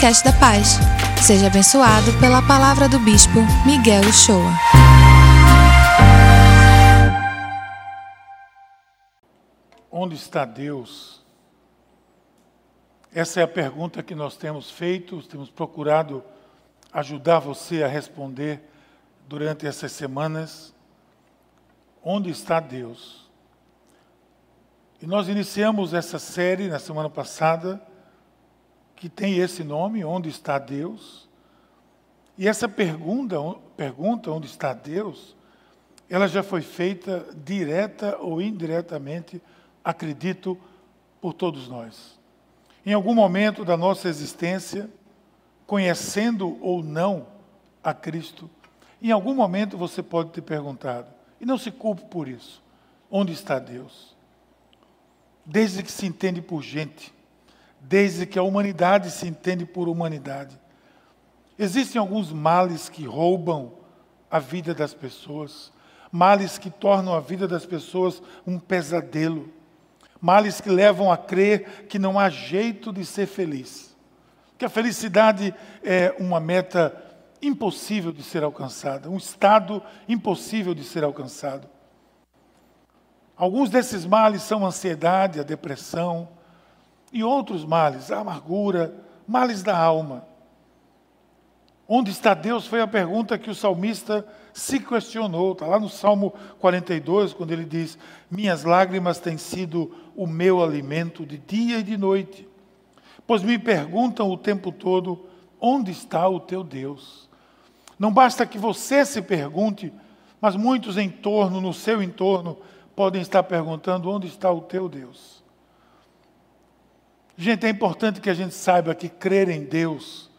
podcast da Paz. Seja abençoado pela palavra do Bispo Miguel Uchoa. Onde está Deus? Essa é a pergunta que nós temos feito, temos procurado ajudar você a responder durante essas semanas. Onde está Deus? E nós iniciamos essa série na semana passada, que tem esse nome, Onde está Deus? E essa pergunta, pergunta onde está Deus, ela já foi feita direta ou indiretamente, acredito, por todos nós. Em algum momento da nossa existência, conhecendo ou não a Cristo, em algum momento você pode ter perguntado, e não se culpe por isso, onde está Deus? Desde que se entende por gente, desde que a humanidade se entende por humanidade. Existem alguns males que roubam a vida das pessoas, males que tornam a vida das pessoas um pesadelo, males que levam a crer que não há jeito de ser feliz, que a felicidade é uma meta impossível de ser alcançada, um estado impossível de ser alcançado. Alguns desses males são a ansiedade, a depressão, e outros males, a amargura, males da alma. Onde está Deus foi a pergunta que o salmista se questionou. Está lá no Salmo 42, quando ele diz: Minhas lágrimas têm sido o meu alimento de dia e de noite, pois me perguntam o tempo todo: onde está o teu Deus? Não basta que você se pergunte, mas muitos em torno, no seu entorno, podem estar perguntando: onde está o teu Deus? Gente, é importante que a gente saiba que crer em Deus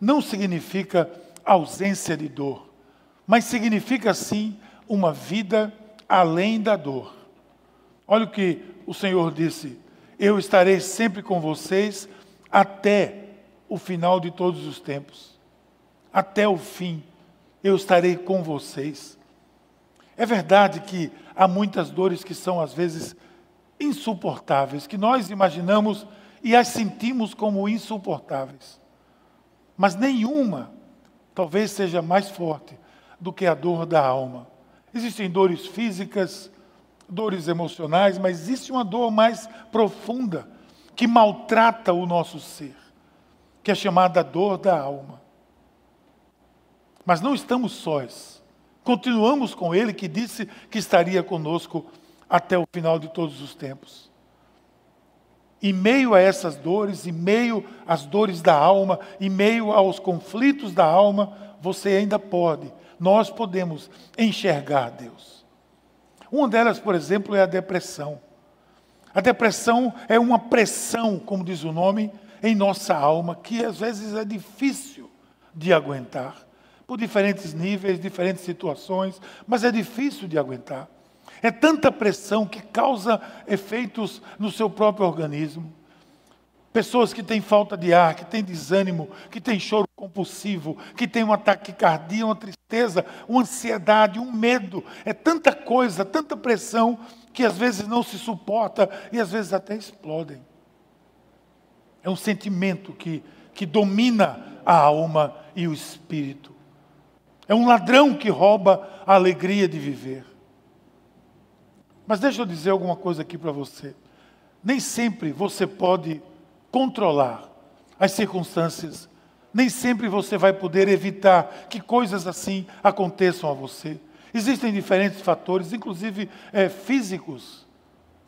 não significa ausência de dor, mas significa sim uma vida além da dor. Olha o que o Senhor disse: Eu estarei sempre com vocês até o final de todos os tempos. Até o fim, eu estarei com vocês. É verdade que há muitas dores que são às vezes insuportáveis, que nós imaginamos e as sentimos como insuportáveis. Mas nenhuma talvez seja mais forte do que a dor da alma. Existem dores físicas, dores emocionais, mas existe uma dor mais profunda que maltrata o nosso ser, que é chamada dor da alma. Mas não estamos sós. Continuamos com Ele que disse que estaria conosco até o final de todos os tempos. Em meio a essas dores, em meio às dores da alma, em meio aos conflitos da alma, você ainda pode, nós podemos enxergar Deus. Uma delas, por exemplo, é a depressão. A depressão é uma pressão, como diz o nome, em nossa alma, que às vezes é difícil de aguentar, por diferentes níveis, diferentes situações, mas é difícil de aguentar. É tanta pressão que causa efeitos no seu próprio organismo. Pessoas que têm falta de ar, que têm desânimo, que têm choro compulsivo, que têm uma taquicardia, uma tristeza, uma ansiedade, um medo. É tanta coisa, tanta pressão, que às vezes não se suporta e às vezes até explodem. É um sentimento que, que domina a alma e o espírito. É um ladrão que rouba a alegria de viver. Mas deixa eu dizer alguma coisa aqui para você. Nem sempre você pode controlar as circunstâncias. Nem sempre você vai poder evitar que coisas assim aconteçam a você. Existem diferentes fatores, inclusive é, físicos,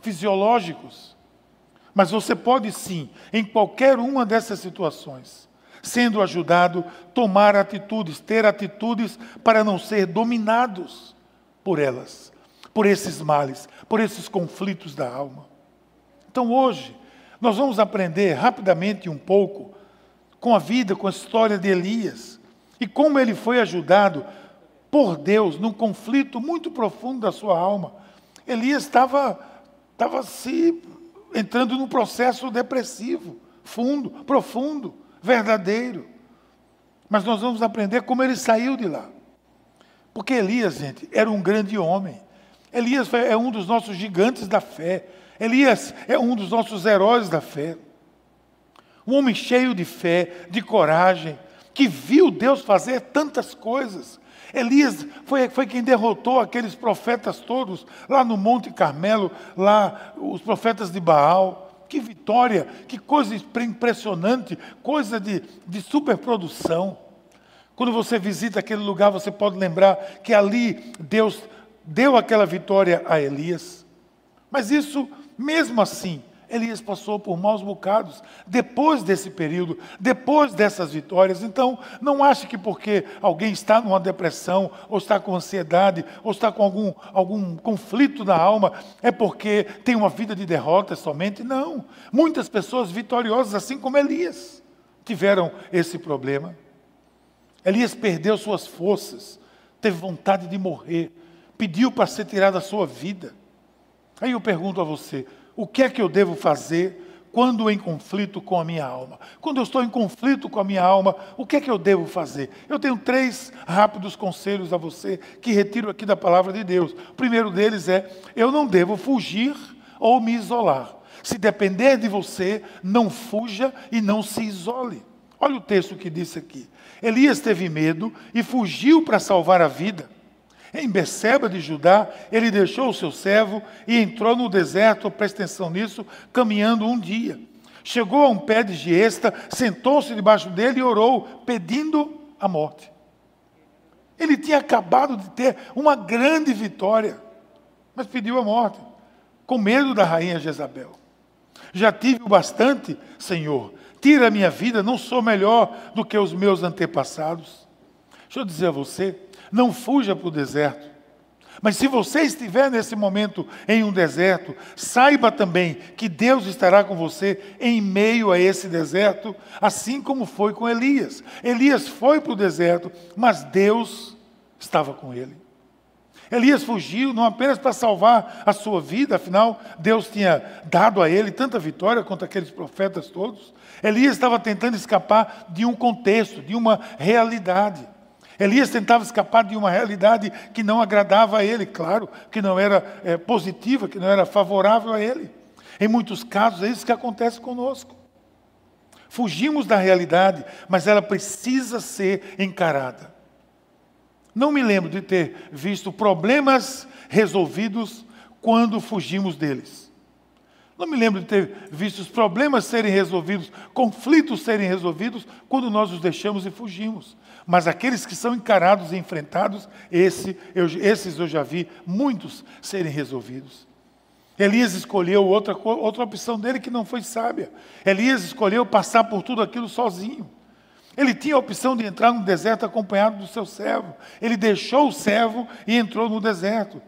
fisiológicos. Mas você pode sim, em qualquer uma dessas situações, sendo ajudado, tomar atitudes, ter atitudes para não ser dominados por elas por esses males, por esses conflitos da alma. Então hoje, nós vamos aprender rapidamente um pouco com a vida, com a história de Elias e como ele foi ajudado por Deus num conflito muito profundo da sua alma. Elias estava estava se entrando num processo depressivo, fundo, profundo, verdadeiro. Mas nós vamos aprender como ele saiu de lá. Porque Elias, gente, era um grande homem. Elias é um dos nossos gigantes da fé. Elias é um dos nossos heróis da fé. Um homem cheio de fé, de coragem, que viu Deus fazer tantas coisas. Elias foi, foi quem derrotou aqueles profetas todos lá no Monte Carmelo, lá os profetas de Baal. Que vitória, que coisa impressionante, coisa de, de superprodução. Quando você visita aquele lugar, você pode lembrar que ali Deus deu aquela vitória a Elias. Mas isso, mesmo assim, Elias passou por maus bocados depois desse período, depois dessas vitórias. Então, não ache que porque alguém está numa depressão, ou está com ansiedade, ou está com algum, algum conflito na alma, é porque tem uma vida de derrotas somente. Não. Muitas pessoas vitoriosas, assim como Elias, tiveram esse problema. Elias perdeu suas forças, teve vontade de morrer, pediu para ser tirado da sua vida. Aí eu pergunto a você: o que é que eu devo fazer quando em conflito com a minha alma? Quando eu estou em conflito com a minha alma, o que é que eu devo fazer? Eu tenho três rápidos conselhos a você que retiro aqui da palavra de Deus. O primeiro deles é: eu não devo fugir ou me isolar. Se depender de você, não fuja e não se isole. Olha o texto que disse aqui. Elias teve medo e fugiu para salvar a vida. Em Beceba de Judá, ele deixou o seu servo e entrou no deserto, presta atenção nisso, caminhando um dia. Chegou a um pé de giesta, sentou-se debaixo dele e orou, pedindo a morte. Ele tinha acabado de ter uma grande vitória, mas pediu a morte, com medo da rainha Jezabel. Já tive o bastante, Senhor, tira a minha vida, não sou melhor do que os meus antepassados. Deixa eu dizer a você, não fuja para o deserto. Mas se você estiver nesse momento em um deserto, saiba também que Deus estará com você em meio a esse deserto, assim como foi com Elias. Elias foi para o deserto, mas Deus estava com ele. Elias fugiu não apenas para salvar a sua vida, afinal, Deus tinha dado a ele tanta vitória contra aqueles profetas todos. Elias estava tentando escapar de um contexto, de uma realidade. Elias tentava escapar de uma realidade que não agradava a ele, claro, que não era é, positiva, que não era favorável a ele. Em muitos casos é isso que acontece conosco. Fugimos da realidade, mas ela precisa ser encarada. Não me lembro de ter visto problemas resolvidos quando fugimos deles. Não me lembro de ter visto os problemas serem resolvidos, conflitos serem resolvidos, quando nós os deixamos e fugimos. Mas aqueles que são encarados e enfrentados, esse, eu, esses eu já vi muitos serem resolvidos. Elias escolheu outra, outra opção dele que não foi sábia. Elias escolheu passar por tudo aquilo sozinho. Ele tinha a opção de entrar no deserto acompanhado do seu servo. Ele deixou o servo e entrou no deserto.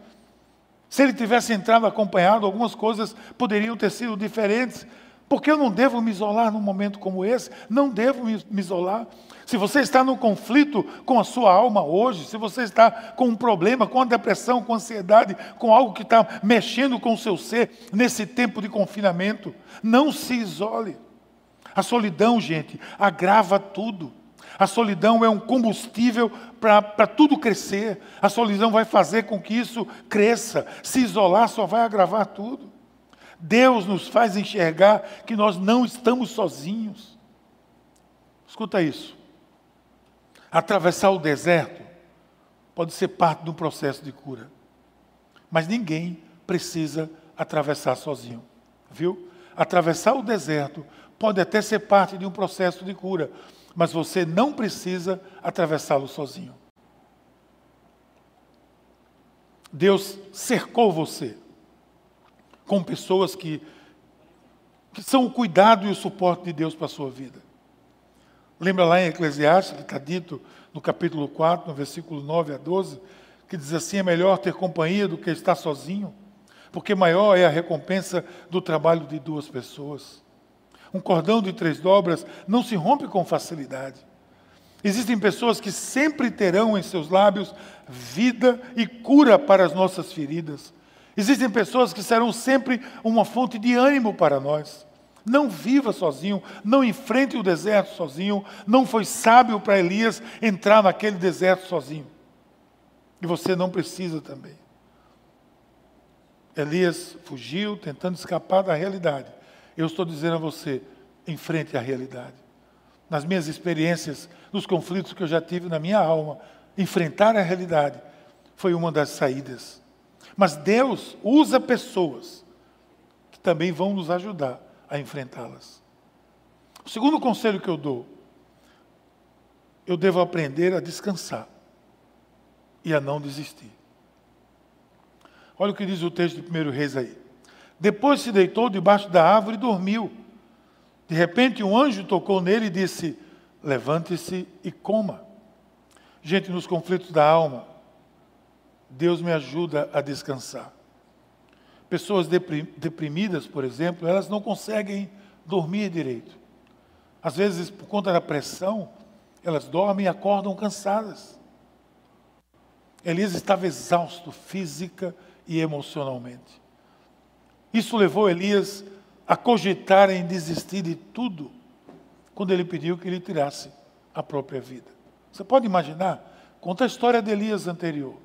Se ele tivesse entrado acompanhado, algumas coisas poderiam ter sido diferentes. Porque eu não devo me isolar num momento como esse? Não devo me isolar. Se você está num conflito com a sua alma hoje, se você está com um problema, com a depressão, com a ansiedade, com algo que está mexendo com o seu ser nesse tempo de confinamento, não se isole. A solidão, gente, agrava tudo. A solidão é um combustível para tudo crescer. A solidão vai fazer com que isso cresça. Se isolar só vai agravar tudo. Deus nos faz enxergar que nós não estamos sozinhos. Escuta isso. Atravessar o deserto pode ser parte de um processo de cura. Mas ninguém precisa atravessar sozinho. Viu? Atravessar o deserto pode até ser parte de um processo de cura, mas você não precisa atravessá-lo sozinho. Deus cercou você com pessoas que, que são o cuidado e o suporte de Deus para a sua vida. Lembra lá em Eclesiastes, que está dito no capítulo 4, no versículo 9 a 12, que diz assim: é melhor ter companhia do que estar sozinho, porque maior é a recompensa do trabalho de duas pessoas. Um cordão de três dobras não se rompe com facilidade. Existem pessoas que sempre terão em seus lábios vida e cura para as nossas feridas. Existem pessoas que serão sempre uma fonte de ânimo para nós. Não viva sozinho, não enfrente o deserto sozinho. Não foi sábio para Elias entrar naquele deserto sozinho. E você não precisa também. Elias fugiu tentando escapar da realidade. Eu estou dizendo a você: enfrente a realidade. Nas minhas experiências, nos conflitos que eu já tive na minha alma, enfrentar a realidade foi uma das saídas. Mas Deus usa pessoas que também vão nos ajudar a enfrentá-las. O segundo conselho que eu dou, eu devo aprender a descansar e a não desistir. Olha o que diz o texto de 1 Reis aí. Depois se deitou debaixo da árvore e dormiu. De repente, um anjo tocou nele e disse: Levante-se e coma. Gente, nos conflitos da alma, Deus me ajuda a descansar. Pessoas deprimidas, por exemplo, elas não conseguem dormir direito. Às vezes, por conta da pressão, elas dormem e acordam cansadas. Elias estava exausto física e emocionalmente. Isso levou Elias a cogitar em desistir de tudo quando ele pediu que ele tirasse a própria vida. Você pode imaginar? Conta a história de Elias anterior.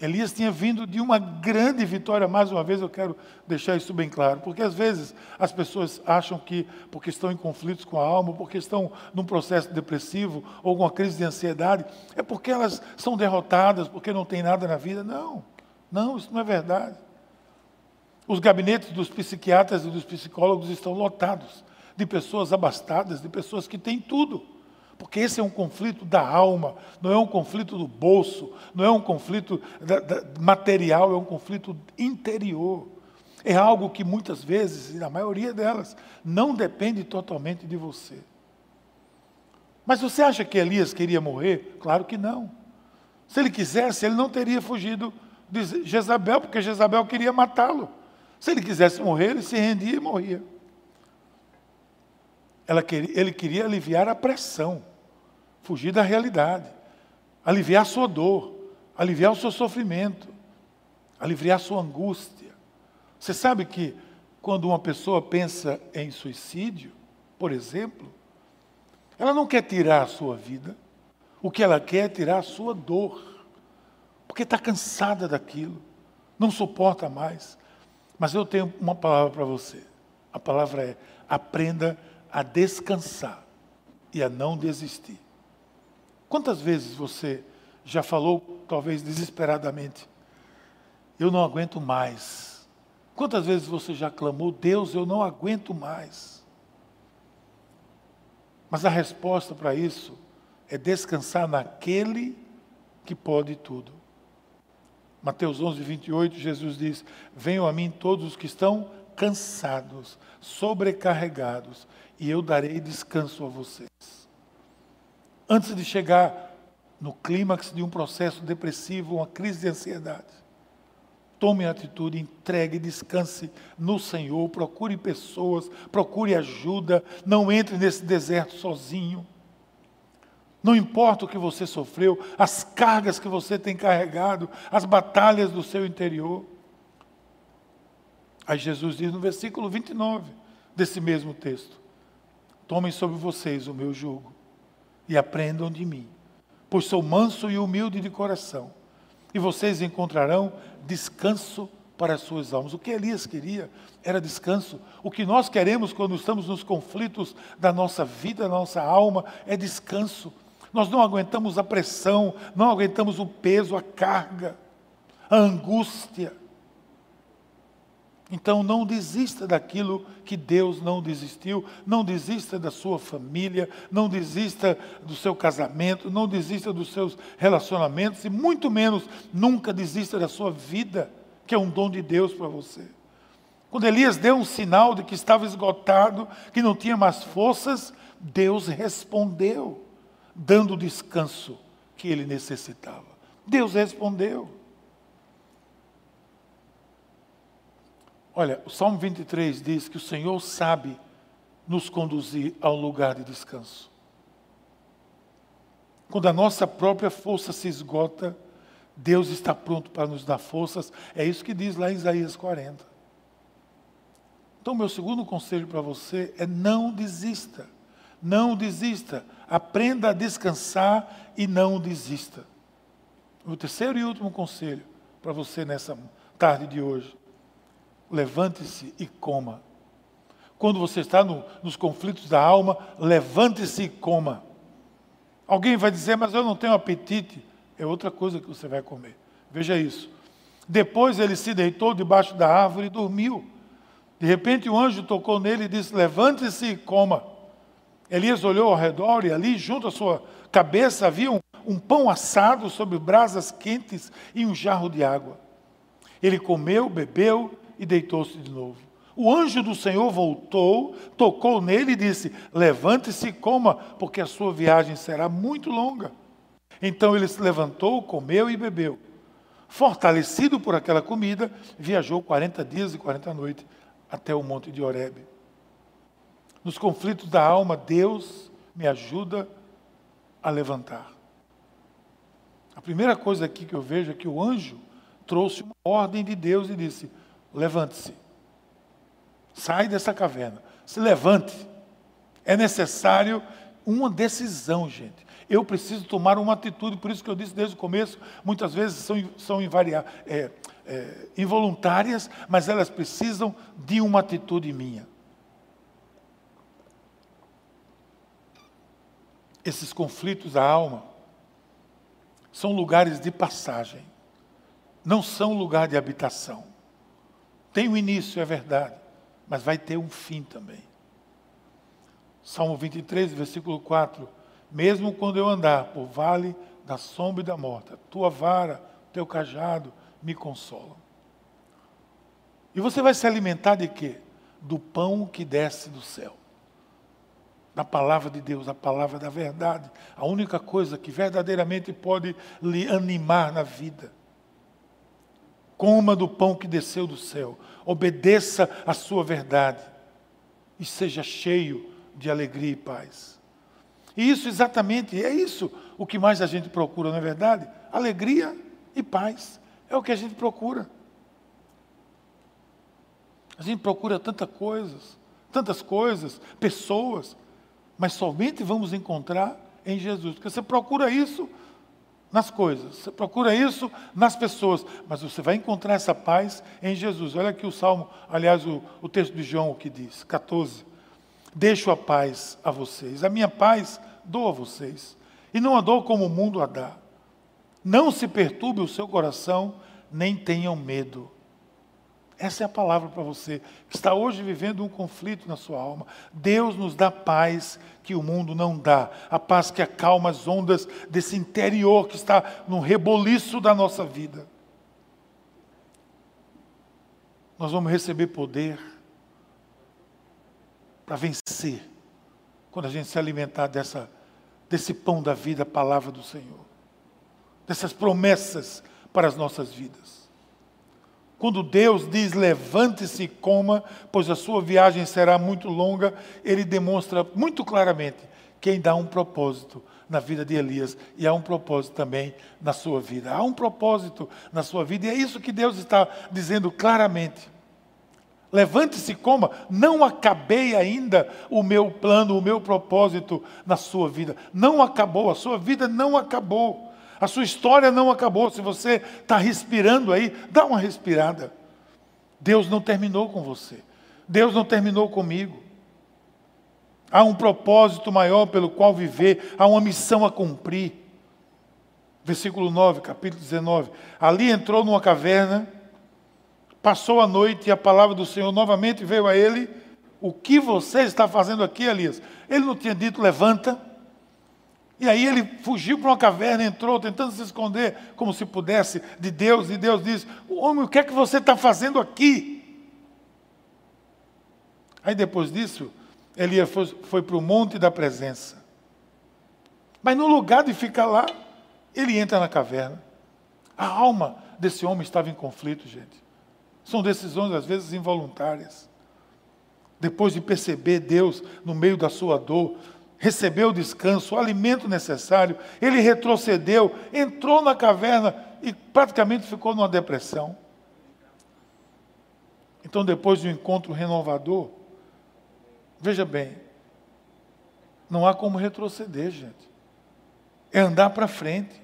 Elias tinha vindo de uma grande vitória, mais uma vez eu quero deixar isso bem claro, porque às vezes as pessoas acham que, porque estão em conflitos com a alma, porque estão num processo depressivo ou com uma crise de ansiedade, é porque elas são derrotadas, porque não tem nada na vida. Não, não, isso não é verdade. Os gabinetes dos psiquiatras e dos psicólogos estão lotados de pessoas abastadas, de pessoas que têm tudo. Porque esse é um conflito da alma, não é um conflito do bolso, não é um conflito da, da, material, é um conflito interior. É algo que muitas vezes, e na maioria delas, não depende totalmente de você. Mas você acha que Elias queria morrer? Claro que não. Se ele quisesse, ele não teria fugido de Jezabel, porque Jezabel queria matá-lo. Se ele quisesse morrer, ele se rendia e morria. Queria, ele queria aliviar a pressão, fugir da realidade, aliviar a sua dor, aliviar o seu sofrimento, aliviar a sua angústia. Você sabe que quando uma pessoa pensa em suicídio, por exemplo, ela não quer tirar a sua vida, o que ela quer é tirar a sua dor, porque está cansada daquilo, não suporta mais. Mas eu tenho uma palavra para você. A palavra é: aprenda a descansar e a não desistir. Quantas vezes você já falou, talvez desesperadamente, eu não aguento mais? Quantas vezes você já clamou, Deus, eu não aguento mais? Mas a resposta para isso é descansar naquele que pode tudo. Mateus 11, 28, Jesus diz: Venham a mim todos os que estão cansados, sobrecarregados, e eu darei descanso a vocês. Antes de chegar no clímax de um processo depressivo, uma crise de ansiedade, tome atitude, entregue, descanse no Senhor, procure pessoas, procure ajuda, não entre nesse deserto sozinho. Não importa o que você sofreu, as cargas que você tem carregado, as batalhas do seu interior. Aí Jesus diz no versículo 29 desse mesmo texto: Tomem sobre vocês o meu jugo e aprendam de mim, pois sou manso e humilde de coração, e vocês encontrarão descanso para as suas almas. O que Elias queria era descanso. O que nós queremos quando estamos nos conflitos da nossa vida, da nossa alma, é descanso. Nós não aguentamos a pressão, não aguentamos o peso, a carga, a angústia. Então não desista daquilo que Deus não desistiu, não desista da sua família, não desista do seu casamento, não desista dos seus relacionamentos e muito menos nunca desista da sua vida, que é um dom de Deus para você. Quando Elias deu um sinal de que estava esgotado, que não tinha mais forças, Deus respondeu, dando o descanso que ele necessitava. Deus respondeu. Olha, o Salmo 23 diz que o Senhor sabe nos conduzir a um lugar de descanso. Quando a nossa própria força se esgota, Deus está pronto para nos dar forças. É isso que diz lá em Isaías 40. Então, meu segundo conselho para você é não desista. Não desista. Aprenda a descansar e não desista. O terceiro e último conselho para você nessa tarde de hoje levante-se e coma. Quando você está no, nos conflitos da alma, levante-se e coma. Alguém vai dizer, mas eu não tenho apetite. É outra coisa que você vai comer. Veja isso. Depois ele se deitou debaixo da árvore e dormiu. De repente o anjo tocou nele e disse: Levante-se e coma. Elias olhou ao redor e ali, junto à sua cabeça, havia um, um pão assado sobre brasas quentes e um jarro de água. Ele comeu, bebeu e deitou-se de novo. O anjo do Senhor voltou, tocou nele e disse: Levante-se e coma, porque a sua viagem será muito longa. Então ele se levantou, comeu e bebeu. Fortalecido por aquela comida, viajou 40 dias e 40 noites até o monte de Horebe. Nos conflitos da alma, Deus me ajuda a levantar. A primeira coisa aqui que eu vejo é que o anjo trouxe uma ordem de Deus e disse: levante-se, sai dessa caverna, se levante. É necessário uma decisão, gente. Eu preciso tomar uma atitude, por isso que eu disse desde o começo, muitas vezes são, são é, é, involuntárias, mas elas precisam de uma atitude minha. Esses conflitos da alma são lugares de passagem, não são lugar de habitação. Tem um início, é verdade, mas vai ter um fim também. Salmo 23, versículo 4. Mesmo quando eu andar por vale da sombra e da morte, tua vara, teu cajado me consolam. E você vai se alimentar de quê? Do pão que desce do céu da palavra de Deus, a palavra da verdade, a única coisa que verdadeiramente pode lhe animar na vida. Coma do pão que desceu do céu, obedeça a sua verdade e seja cheio de alegria e paz. E isso exatamente, é isso o que mais a gente procura, não é verdade? Alegria e paz. É o que a gente procura. A gente procura tantas coisas, tantas coisas, pessoas, mas somente vamos encontrar em Jesus. Porque você procura isso nas coisas, você procura isso nas pessoas, mas você vai encontrar essa paz em Jesus. Olha aqui o Salmo, aliás, o, o texto de João o que diz, 14. Deixo a paz a vocês, a minha paz dou a vocês, e não a dou como o mundo a dá. Não se perturbe o seu coração, nem tenham medo. Essa é a palavra para você que está hoje vivendo um conflito na sua alma. Deus nos dá paz que o mundo não dá, a paz que acalma as ondas desse interior que está no reboliço da nossa vida. Nós vamos receber poder para vencer quando a gente se alimentar dessa, desse pão da vida, a palavra do Senhor, dessas promessas para as nossas vidas. Quando Deus diz levante-se e coma, pois a sua viagem será muito longa, ele demonstra muito claramente quem dá um propósito na vida de Elias e há um propósito também na sua vida. Há um propósito na sua vida e é isso que Deus está dizendo claramente. Levante-se e coma, não acabei ainda o meu plano, o meu propósito na sua vida. Não acabou, a sua vida não acabou. A sua história não acabou. Se você está respirando aí, dá uma respirada. Deus não terminou com você. Deus não terminou comigo. Há um propósito maior pelo qual viver, há uma missão a cumprir. Versículo 9, capítulo 19. Ali entrou numa caverna, passou a noite e a palavra do Senhor novamente veio a ele. O que você está fazendo aqui, Elias? Ele não tinha dito, levanta e aí ele fugiu para uma caverna, entrou tentando se esconder como se pudesse de Deus, e Deus diz: Homem, o que é que você está fazendo aqui? Aí depois disso, Elias foi, foi para o monte da presença. Mas no lugar de ficar lá, ele entra na caverna. A alma desse homem estava em conflito, gente. São decisões, às vezes, involuntárias. Depois de perceber Deus no meio da sua dor, recebeu o descanso, o alimento necessário, ele retrocedeu, entrou na caverna e praticamente ficou numa depressão. Então, depois de um encontro renovador, veja bem, não há como retroceder, gente. É andar para frente.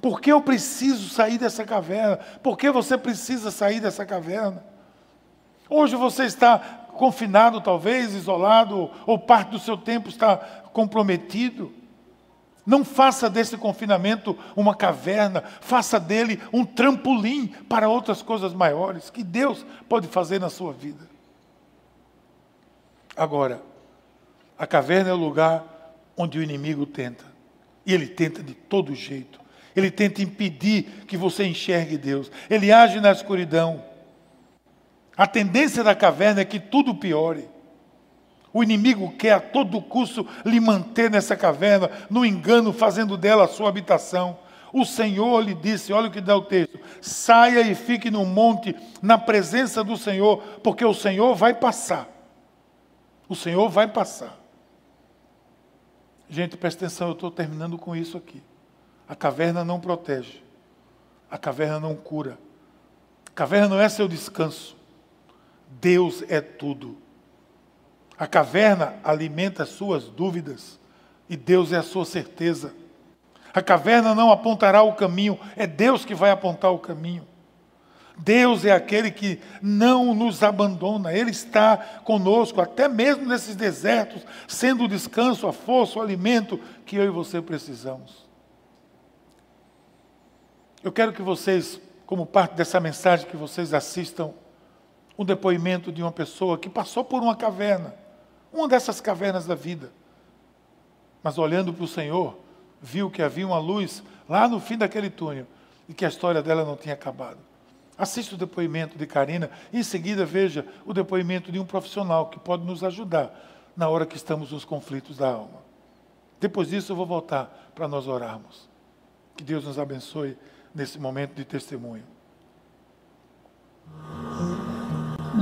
Por que eu preciso sair dessa caverna? Por que você precisa sair dessa caverna? Hoje você está confinado, talvez, isolado, ou parte do seu tempo está comprometido. Não faça desse confinamento uma caverna, faça dele um trampolim para outras coisas maiores que Deus pode fazer na sua vida. Agora, a caverna é o lugar onde o inimigo tenta, e ele tenta de todo jeito. Ele tenta impedir que você enxergue Deus. Ele age na escuridão. A tendência da caverna é que tudo piore. O inimigo quer a todo custo lhe manter nessa caverna, no engano, fazendo dela a sua habitação. O Senhor lhe disse: olha o que dá o texto: saia e fique no monte, na presença do Senhor, porque o Senhor vai passar. O Senhor vai passar. Gente, presta atenção, eu estou terminando com isso aqui. A caverna não protege, a caverna não cura, a caverna não é seu descanso. Deus é tudo. A caverna alimenta as suas dúvidas e Deus é a sua certeza. A caverna não apontará o caminho, é Deus que vai apontar o caminho. Deus é aquele que não nos abandona, Ele está conosco, até mesmo nesses desertos, sendo o descanso, a força, o alimento que eu e você precisamos. Eu quero que vocês, como parte dessa mensagem, que vocês assistam um depoimento de uma pessoa que passou por uma caverna uma dessas cavernas da vida. Mas olhando para o Senhor, viu que havia uma luz lá no fim daquele túnel e que a história dela não tinha acabado. Assista o depoimento de Karina e em seguida veja o depoimento de um profissional que pode nos ajudar na hora que estamos nos conflitos da alma. Depois disso eu vou voltar para nós orarmos. Que Deus nos abençoe nesse momento de testemunho.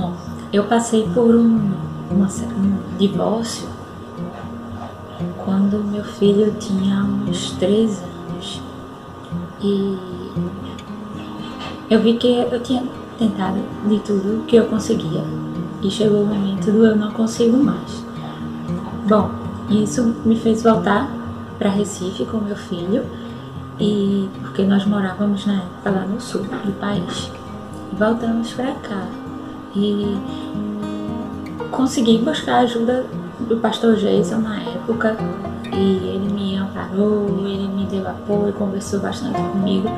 Bom, eu passei por um uma, um divórcio quando meu filho tinha uns 13 anos. E eu vi que eu tinha tentado de tudo que eu conseguia. E chegou o momento do eu não consigo mais. Bom, isso me fez voltar para Recife com meu filho, e porque nós morávamos na época lá no sul do país. Voltamos para cá. E consegui buscar a ajuda do pastor Jason na época e ele me amparou, ele me deu apoio, conversou bastante comigo.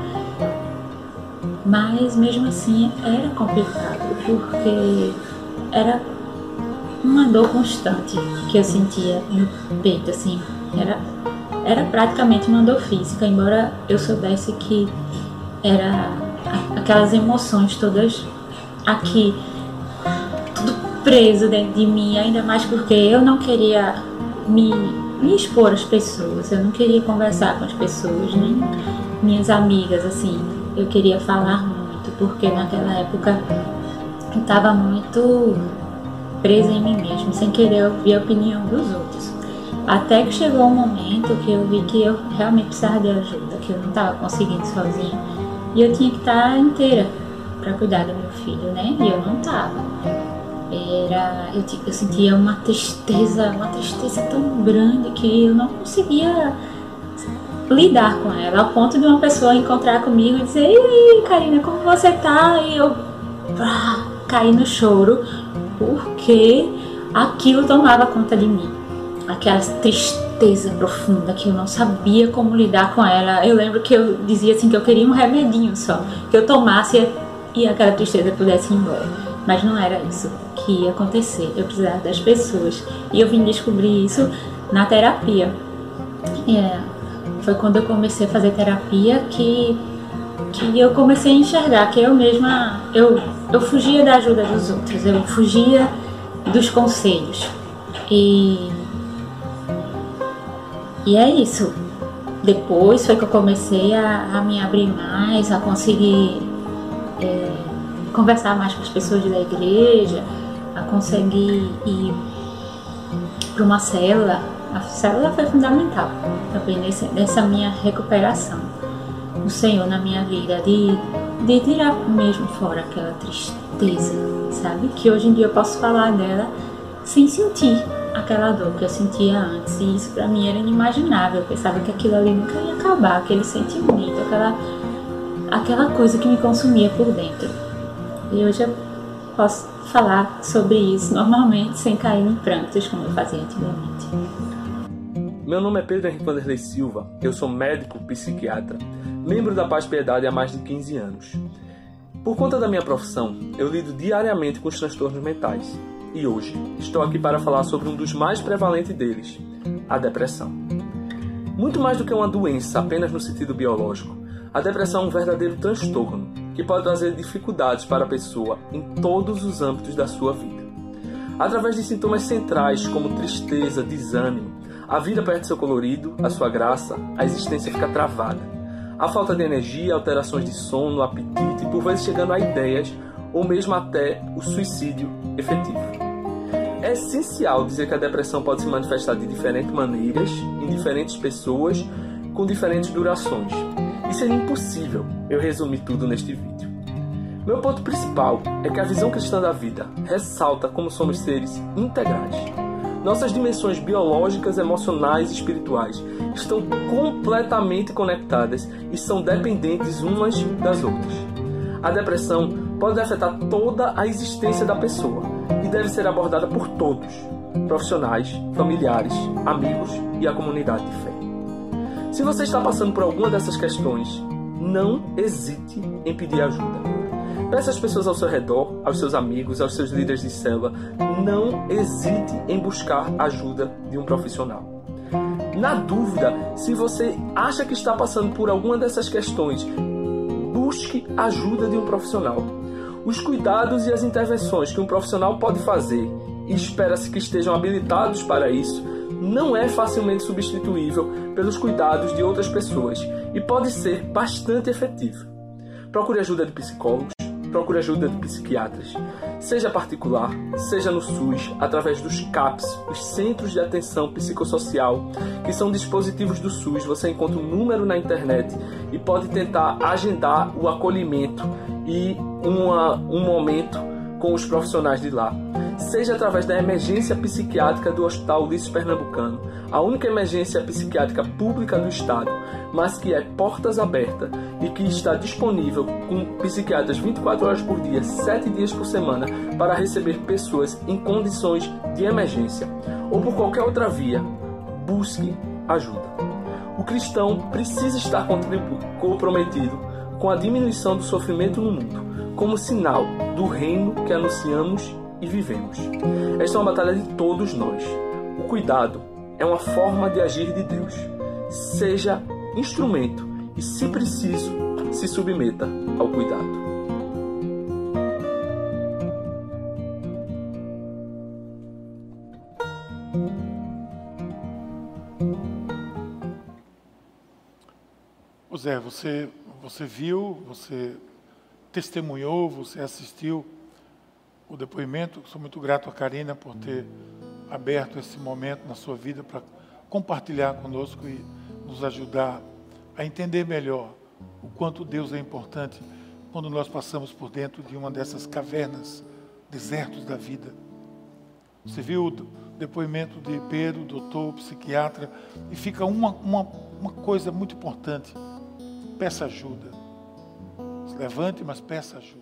Mas mesmo assim era complicado porque era uma dor constante que eu sentia no peito, assim, era, era praticamente uma dor física, embora eu soubesse que era aquelas emoções todas aqui preso dentro de mim, ainda mais porque eu não queria me, me expor às pessoas, eu não queria conversar com as pessoas, nem minhas amigas, assim. Eu queria falar muito, porque naquela época eu estava muito presa em mim mesma, sem querer ouvir a opinião dos outros. Até que chegou um momento que eu vi que eu realmente precisava de ajuda, que eu não estava conseguindo sozinha. E eu tinha que estar inteira para cuidar do meu filho, né? E eu não estava era eu, eu sentia uma tristeza, uma tristeza tão grande que eu não conseguia lidar com ela, ao ponto de uma pessoa encontrar comigo e dizer, e aí, Karina, como você tá? E eu pá, caí no choro, porque aquilo tomava conta de mim. Aquela tristeza profunda que eu não sabia como lidar com ela. Eu lembro que eu dizia assim que eu queria um remedinho só, que eu tomasse e aquela tristeza pudesse ir embora. Mas não era isso que ia acontecer. Eu precisava das pessoas. E eu vim descobrir isso na terapia. É, foi quando eu comecei a fazer terapia que, que eu comecei a enxergar que eu mesma eu, eu fugia da ajuda dos outros, eu fugia dos conselhos. E, e é isso. Depois foi que eu comecei a, a me abrir mais, a conseguir é, conversar mais com as pessoas da igreja, a conseguir ir para uma célula. A célula foi fundamental também nesse, nessa minha recuperação. O Senhor na minha vida, de, de tirar mesmo fora aquela tristeza, sabe? Que hoje em dia eu posso falar dela sem sentir aquela dor que eu sentia antes. E isso para mim era inimaginável. Eu pensava que aquilo ali nunca ia acabar, aquele sentimento, aquela, aquela coisa que me consumia por dentro. E hoje eu posso falar sobre isso normalmente sem cair em prantos como eu fazia antigamente. Meu nome é Pedro Henrique Vanderlei Silva, eu sou médico psiquiatra, membro da Paz Piedade há mais de 15 anos. Por conta da minha profissão, eu lido diariamente com os transtornos mentais e hoje estou aqui para falar sobre um dos mais prevalentes deles, a depressão. Muito mais do que uma doença apenas no sentido biológico, a depressão é um verdadeiro transtorno que pode trazer dificuldades para a pessoa em todos os âmbitos da sua vida. Através de sintomas centrais como tristeza, desânimo, a vida perde seu colorido, a sua graça, a existência fica travada. A falta de energia, alterações de sono, apetite, por vezes chegando a ideias ou mesmo até o suicídio efetivo. É essencial dizer que a depressão pode se manifestar de diferentes maneiras, em diferentes pessoas, com diferentes durações. E seria impossível eu resumir tudo neste vídeo. Meu ponto principal é que a visão cristã da vida ressalta como somos seres integrais. Nossas dimensões biológicas, emocionais e espirituais estão completamente conectadas e são dependentes umas das outras. A depressão pode afetar toda a existência da pessoa e deve ser abordada por todos, profissionais, familiares, amigos e a comunidade de fé. Se você está passando por alguma dessas questões, não hesite em pedir ajuda. Peça às pessoas ao seu redor, aos seus amigos, aos seus líderes de célula, não hesite em buscar ajuda de um profissional. Na dúvida, se você acha que está passando por alguma dessas questões, busque ajuda de um profissional. Os cuidados e as intervenções que um profissional pode fazer e espera-se que estejam habilitados para isso não é facilmente substituível pelos cuidados de outras pessoas e pode ser bastante efetivo. Procure ajuda de psicólogos, procure ajuda de psiquiatras, seja particular, seja no SUS, através dos CAPS, os Centros de Atenção Psicossocial, que são dispositivos do SUS. Você encontra um número na internet e pode tentar agendar o acolhimento e uma, um momento com os profissionais de lá seja através da emergência psiquiátrica do Hospital Ulisses Pernambucano, a única emergência psiquiátrica pública do estado, mas que é portas abertas e que está disponível com psiquiatras 24 horas por dia, 7 dias por semana, para receber pessoas em condições de emergência, ou por qualquer outra via, busque ajuda. O cristão precisa estar comprometido com a diminuição do sofrimento no mundo, como sinal do reino que anunciamos e vivemos. Esta é uma batalha de todos nós. O cuidado é uma forma de agir de Deus. Seja instrumento e, se preciso, se submeta ao cuidado. Zé, você, você viu, você testemunhou, você assistiu o depoimento. Sou muito grato a Karina por ter aberto esse momento na sua vida para compartilhar conosco e nos ajudar a entender melhor o quanto Deus é importante quando nós passamos por dentro de uma dessas cavernas, desertos da vida. Você viu o depoimento de Pedro, doutor, psiquiatra, e fica uma, uma, uma coisa muito importante: peça ajuda. Se levante, mas peça ajuda.